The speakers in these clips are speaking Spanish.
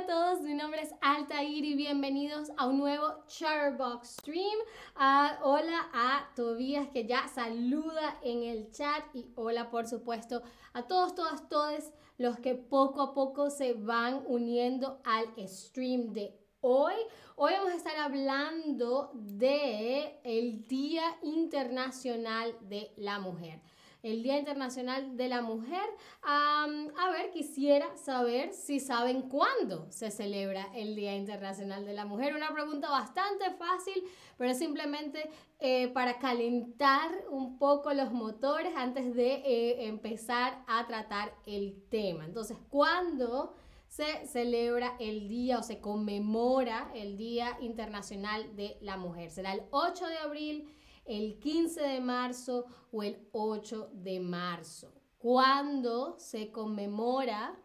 a todos, mi nombre es Altair y bienvenidos a un nuevo Charbox Stream. Ah, hola a Tobías que ya saluda en el chat y hola por supuesto a todos, todas, todos los que poco a poco se van uniendo al stream de hoy. Hoy vamos a estar hablando de el Día Internacional de la Mujer el Día Internacional de la Mujer. a ver, quisiera saber si saben cuándo se celebra el Día Internacional de la Mujer. Una pregunta bastante fácil, pero simplemente eh, para calentar un poco los motores antes de eh, empezar a tratar el tema. Entonces, ¿cuándo? se celebra el día o se conmemora el Día Internacional de la Mujer. Será el 8 de abril, el 15 de marzo o el 8 de marzo. ¿Cuándo se conmemora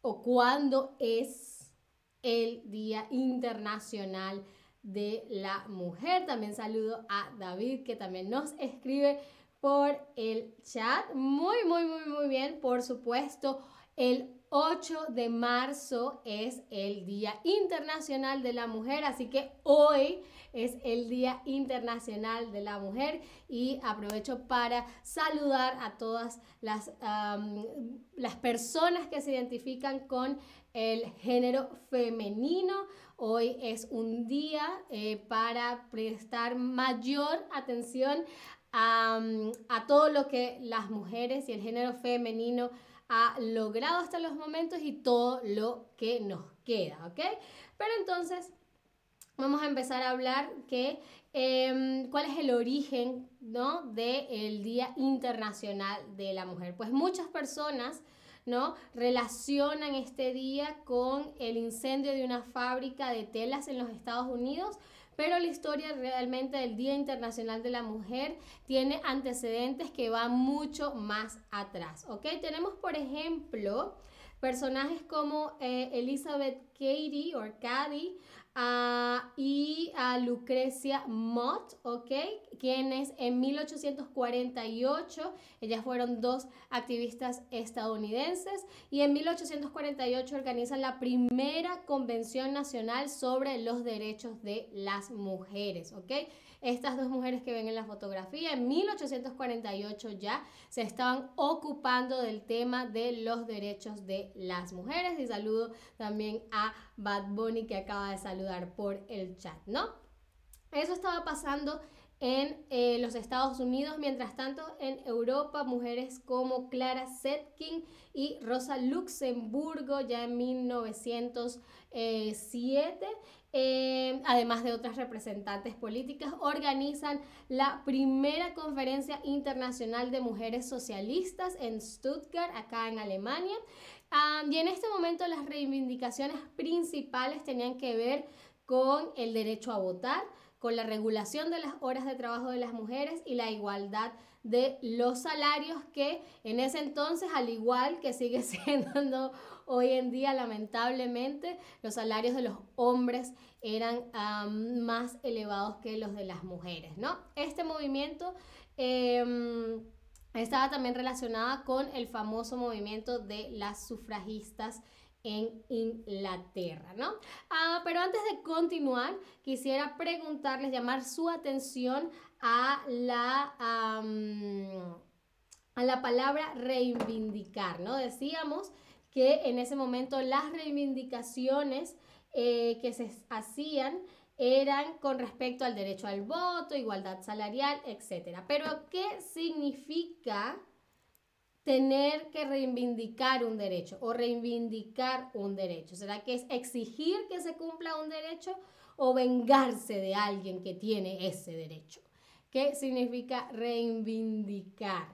o cuándo es el Día Internacional de la Mujer? También saludo a David que también nos escribe por el chat. Muy, muy, muy, muy bien. Por supuesto, el 8 de marzo es el Día Internacional de la Mujer, así que hoy es el Día Internacional de la Mujer y aprovecho para saludar a todas las, las personas que se identifican con el género femenino. Hoy es un día eh, para prestar mayor atención a, a todo lo que las mujeres y el género femenino ha logrado hasta los momentos y todo lo que nos queda, ¿ok? Pero entonces vamos a empezar a hablar que em, cuál es el origen, ¿no? Del Día Internacional de la Mujer. Pues muchas personas, ¿no? Relacionan este día con el incendio de una fábrica de telas en los Estados Unidos, pero la historia realmente del Día Internacional de la Mujer tiene antecedentes que van mucho más atrás, ¿ok? Tenemos, por ejemplo, personajes como eh, Elizabeth Cady o Cady, y a Lucrecia Mott, ¿ok? Quienes en 1848, ellas fueron dos activistas estadounidenses, y en 1848 organizan la primera Convención Nacional sobre los Derechos de las Mujeres, ¿ok? Estas dos mujeres que ven en la fotografía, en 1848 ya se estaban ocupando del tema de los derechos de las mujeres. Y saludo también a Bad Bunny que acaba de saludar por el chat, ¿no? Eso estaba pasando en eh, los Estados Unidos. Mientras tanto, en Europa, mujeres como Clara Zetkin y Rosa Luxemburgo ya en 1907 eh, además de otras representantes políticas, organizan la primera conferencia internacional de mujeres socialistas en Stuttgart, acá en Alemania. y en este momento las reivindicaciones principales tenían que ver con el derecho a votar, con la regulación de las horas de trabajo de las mujeres y la igualdad de los salarios que en ese entonces, al igual que sigue siendo hoy en día, lamentablemente, los salarios de los hombres eran más elevados que los de las mujeres, ¿no? Este movimiento... Em, estaba también relacionada con el famoso movimiento de las sufragistas en Inglaterra, ¿no? Ah, pero antes de continuar, quisiera preguntarles, llamar su atención a la, a la palabra reivindicar, ¿no? Decíamos que en ese momento las reivindicaciones eh, que se hacían eran con respecto al derecho al voto, igualdad salarial, etc. Pero, ¿qué significa tener que reivindicar un derecho o reivindicar un derecho? ¿Será que es exigir que se cumpla un derecho o vengarse de alguien que tiene ese derecho? ¿Qué significa reivindicar?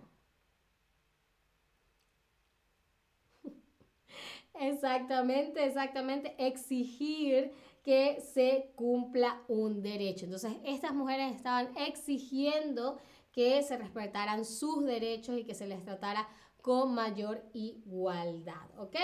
exactamente, exactamente. Exigir que se cumpla un derecho. Entonces, estas mujeres estaban exigiendo que se respetaran sus derechos y que se les tratara con mayor igualdad, ¿ok?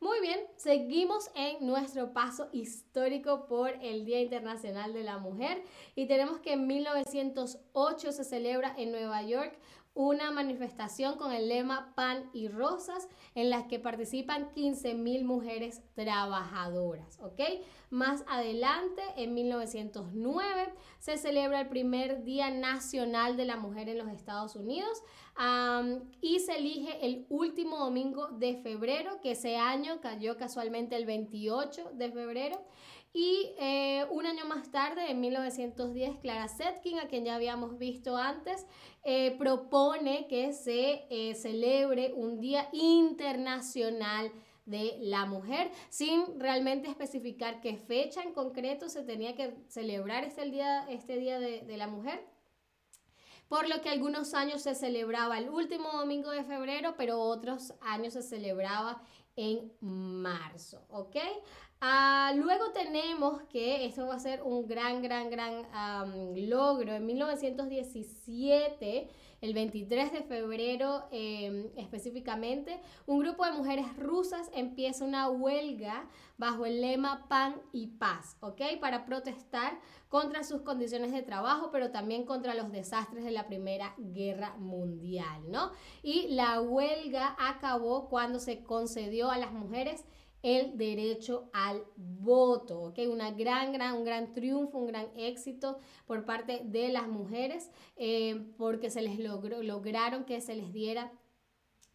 Muy bien, seguimos en nuestro paso histórico por el Día Internacional de la Mujer y tenemos que en 1908 se celebra en Nueva York una manifestación con el lema Pan y Rosas en la que participan 15.000 mujeres trabajadoras, ¿ok? Más adelante, en 1909, se celebra el primer Día Nacional de la Mujer en los Estados Unidos y se elige el último domingo de febrero, que ese año cayó casualmente el 28 de febrero. Y eh, un año más tarde, en 1910, Clara Zetkin, a quien ya habíamos visto antes, eh, propone que se eh, celebre un Día Internacional de la Mujer, sin realmente especificar qué fecha en concreto se tenía que celebrar este día, este día de, de la Mujer por lo que algunos años se celebraba el último domingo de febrero, pero otros años se celebraba en marzo, ¿ok? Ah, luego tenemos que esto va a ser un gran, gran, gran logro. En 1917, el 23 de febrero em, específicamente, un grupo de mujeres rusas empieza una huelga bajo el lema Pan y Paz, ¿ok? Para protestar contra sus condiciones de trabajo, pero también contra los desastres de la Primera Guerra Mundial, ¿no? Y la huelga acabó cuando se concedió a las mujeres el derecho al voto, ¿ok? Una gran, gran, un gran triunfo, un gran éxito por parte de las mujeres eh, porque se les logró, lograron que se les diera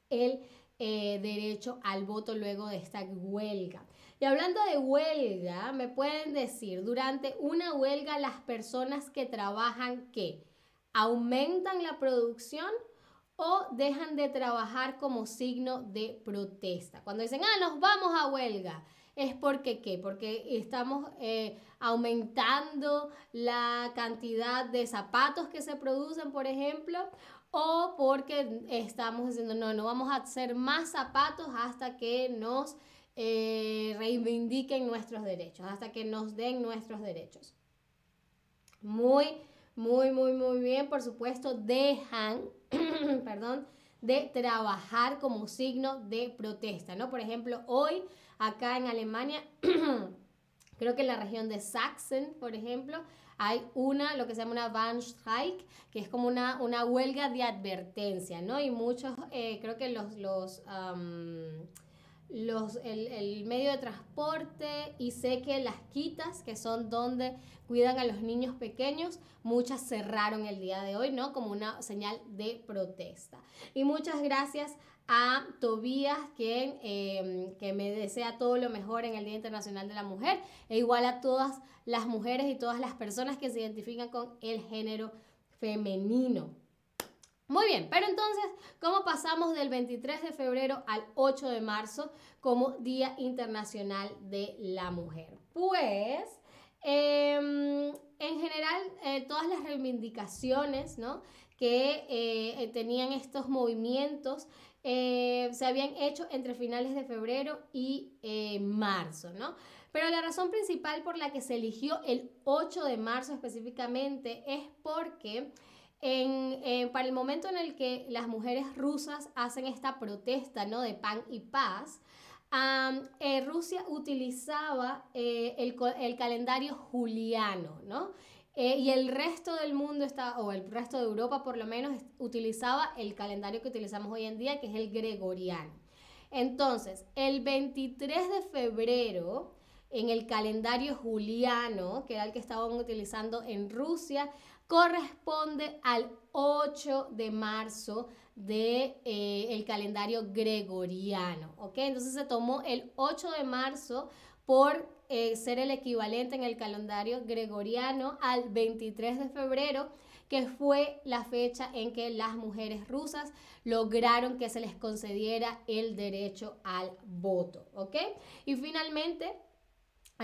el eh, derecho al voto luego de esta huelga. Y hablando de huelga, me pueden decir, durante una huelga las personas que trabajan, ¿qué? ¿Aumentan la producción? O dejan de trabajar como signo de protesta. Cuando dicen, ah, nos vamos a huelga, es porque qué? Porque estamos eh, aumentando la cantidad de zapatos que se producen, por ejemplo, o porque estamos diciendo, no, no vamos a hacer más zapatos hasta que nos eh, reivindiquen nuestros derechos, hasta que nos den nuestros derechos. Muy, muy, muy, muy bien, por supuesto, dejan perdón, de trabajar como signo de protesta, ¿no? Por ejemplo, hoy acá en Alemania, creo que en la región de Sachsen, por ejemplo, hay una, lo que se llama una Warnstreik, que es como una, una huelga de advertencia, ¿no? Y muchos, eh, creo que los, los los, el, medio de transporte y sé que las quitas, que son donde cuidan a los niños pequeños, muchas cerraron el día de hoy, ¿no? Como una señal de protesta. Y muchas gracias a Tobías, quien em, que me desea todo lo mejor en el Día Internacional de la Mujer, e igual a todas las mujeres y todas las personas que se identifican con el género femenino. Muy bien, pero entonces, ¿cómo pasamos del 23 de febrero al 8 de marzo como Día Internacional de la Mujer? Pues, em, en general, eh, todas las reivindicaciones ¿no? que eh, tenían estos movimientos eh, se habían hecho entre finales de febrero y marzo, ¿no? Pero la razón principal por la que se eligió el 8 de marzo específicamente es porque en, para el momento en el que las mujeres rusas hacen esta protesta ¿no? de pan y paz, eh, Rusia utilizaba eh, el, el, calendario juliano, ¿no? Eh, y el resto del mundo, está, o el resto de Europa por lo menos, utilizaba el calendario que utilizamos hoy en día, que es el gregoriano. Entonces, el 23 de febrero, en el calendario juliano, que era el que estaban utilizando en Rusia, corresponde al 8 de marzo del de, eh, calendario gregoriano, ¿ok? Entonces se tomó el 8 de marzo por eh, ser el equivalente en el calendario gregoriano al 23 de febrero, que fue la fecha en que las mujeres rusas lograron que se les concediera el derecho al voto, ¿ok? Y finalmente,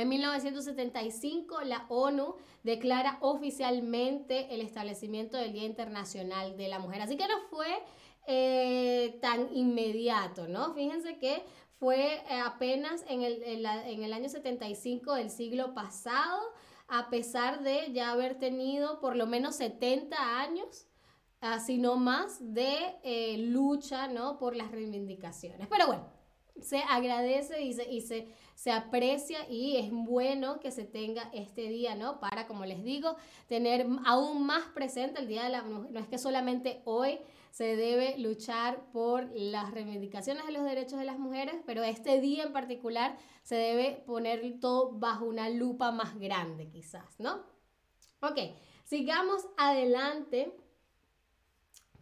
en 1975, la ONU declara oficialmente el establecimiento del Día Internacional de la Mujer. Así que no fue eh, tan inmediato, ¿no? Fíjense que fue eh, apenas en el, en, el, año 75 del siglo pasado, a pesar de ya haber tenido por lo menos 70 años, si no más, de eh, lucha, ¿no? Por las reivindicaciones. Pero bueno, se agradece y se, y se se aprecia y es bueno que se tenga este día, ¿no? Para, como les digo, tener aún más presente el Día de la Mujer. No es que solamente hoy se debe luchar por las reivindicaciones de los derechos de las mujeres, pero este día en particular se debe poner todo bajo una lupa más grande, quizás, ¿no? Ok, sigamos adelante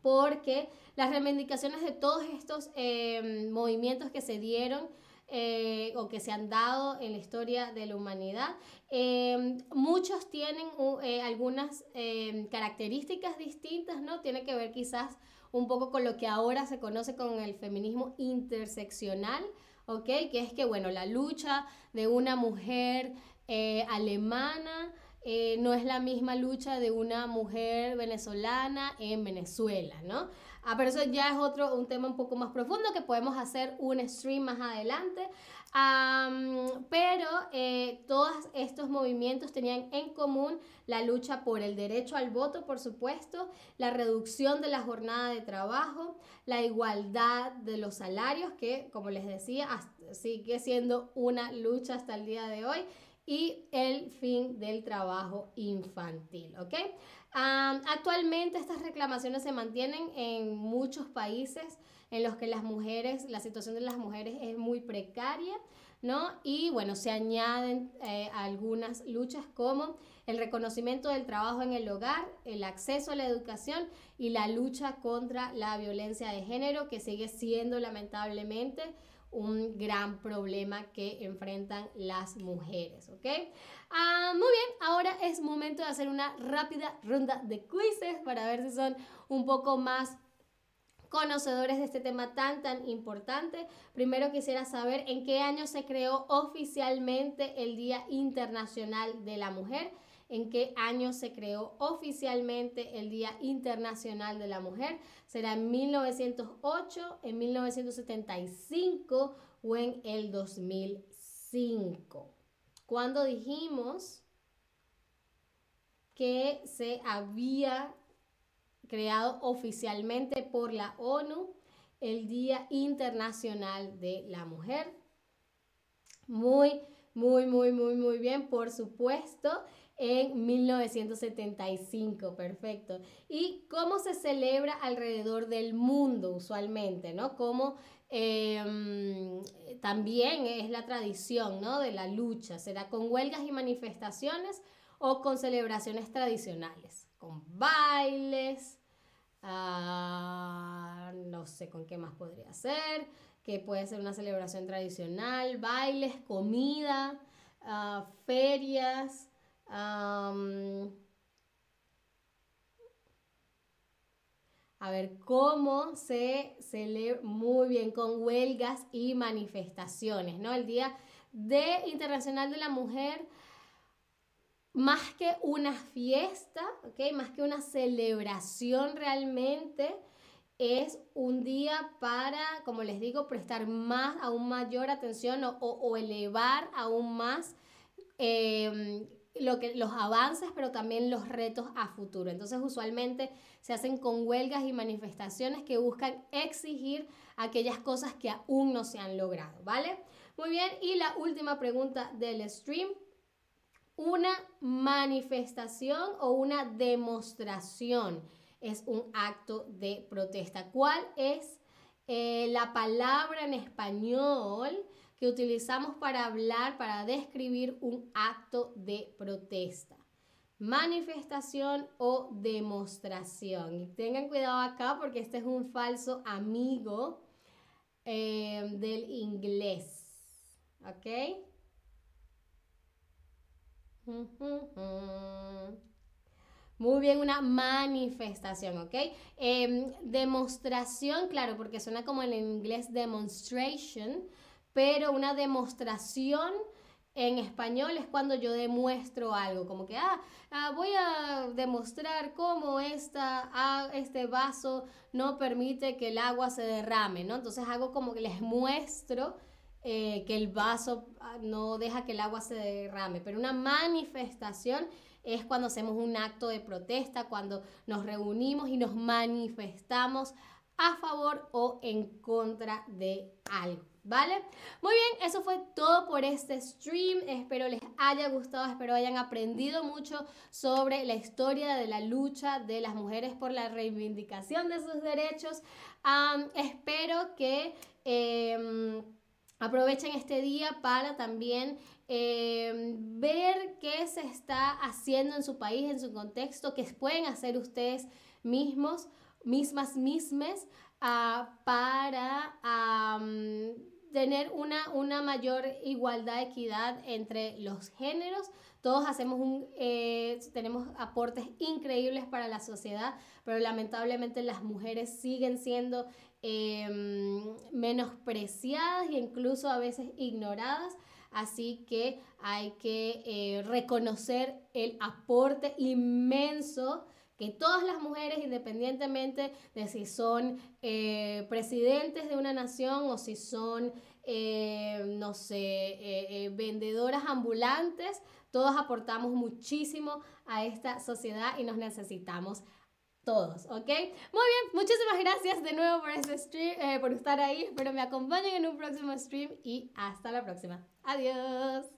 porque las reivindicaciones de todos estos eh, movimientos que se dieron eh, o que se han dado en la historia de la humanidad. Eh, muchos tienen eh, algunas características distintas, ¿no? Tiene que ver quizás un poco con lo que ahora se conoce con el feminismo interseccional, ¿ok? Que es que, bueno, la lucha de una mujer alemana no es la misma lucha de una mujer venezolana en Venezuela, ¿no? Ah, pero eso ya es otro, un tema un poco más profundo que podemos hacer un stream más adelante. pero eh, todos estos movimientos tenían en común la lucha por el derecho al voto, por supuesto, la reducción de la jornada de trabajo, la igualdad de los salarios, que como les decía, sigue siendo una lucha hasta el día de hoy, y el fin del trabajo infantil, ¿ok? actualmente estas reclamaciones se mantienen en muchos países en los que las mujeres, la situación de las mujeres es muy precaria, ¿no? Y bueno, se añaden eh, algunas luchas como el reconocimiento del trabajo en el hogar, el acceso a la educación y la lucha contra la violencia de género, que sigue siendo lamentablemente un gran problema que enfrentan las mujeres, ¿ok? Ah, muy bien, ahora es momento de hacer una rápida ronda de quizzes para ver si son un poco más conocedores de este tema tan tan importante. Primero quisiera saber en qué año se creó oficialmente el Día Internacional de la Mujer en qué año se creó oficialmente el Día Internacional de la Mujer. ¿Será en 1908, en 1975 o en el 2005? Cuando dijimos que se había creado oficialmente por la ONU el Día Internacional de la Mujer. Muy, muy, muy, muy, muy bien, por supuesto en 1975, perfecto. ¿Y cómo se celebra alrededor del mundo usualmente, no? Como em, también es la tradición, ¿no? De la lucha, será con huelgas y manifestaciones o con celebraciones tradicionales, con bailes, ah, no sé con qué más podría ser, que puede ser una celebración tradicional, bailes, comida, ah, ferias, a ver cómo se celebra muy bien con huelgas y manifestaciones, ¿no? El Día de Internacional de la Mujer, más que una fiesta. Más que una celebración realmente, es un día para, como les digo, prestar más, aún mayor atención o, elevar aún más em, lo que, los avances, pero también los retos a futuro. Entonces, usualmente se hacen con huelgas y manifestaciones que buscan exigir aquellas cosas que aún no se han logrado, ¿vale? Muy bien, y la última pregunta del stream. Una manifestación o una demostración es un acto de protesta. ¿Cuál es eh, la palabra en español que utilizamos para hablar, para describir un acto de protesta. Manifestación o demostración. Y tengan cuidado acá porque este es un falso amigo eh, del inglés. ¿Ok? Muy bien, una manifestación, ¿ok? Em, demostración, claro, porque suena como en inglés demonstration, pero una demostración en español es cuando yo demuestro algo, como que, ah, ah voy a demostrar cómo esta, ah, este vaso no permite que el agua se derrame, ¿no? Entonces hago como que les muestro eh, que el vaso ah, no deja que el agua se derrame, pero una manifestación es cuando hacemos un acto de protesta, cuando nos reunimos y nos manifestamos a favor o en contra de algo. ¿Vale? Muy bien, eso fue todo por este stream. Espero les haya gustado, espero hayan aprendido mucho sobre la historia de la lucha de las mujeres por la reivindicación de sus derechos. espero que em, aprovechen este día para también em, ver qué se está haciendo en su país, en su contexto, qué pueden hacer ustedes mismos, mismas, mismes, ah, para tener una, una mayor igualdad, equidad entre los géneros. Todos hacemos eh, tenemos aportes increíbles para la sociedad, pero lamentablemente las mujeres siguen siendo em, menospreciadas e incluso a veces ignoradas. Así que hay que eh, reconocer el aporte inmenso que todas las mujeres, independientemente de si son eh, presidentes de una nación o si son, eh, no sé, eh, vendedoras ambulantes, todos aportamos muchísimo a esta sociedad y nos necesitamos todos, ¿ok? Muy bien, muchísimas gracias de nuevo por este stream, por estar ahí. Espero me acompañen en un próximo stream y hasta la próxima. Adiós.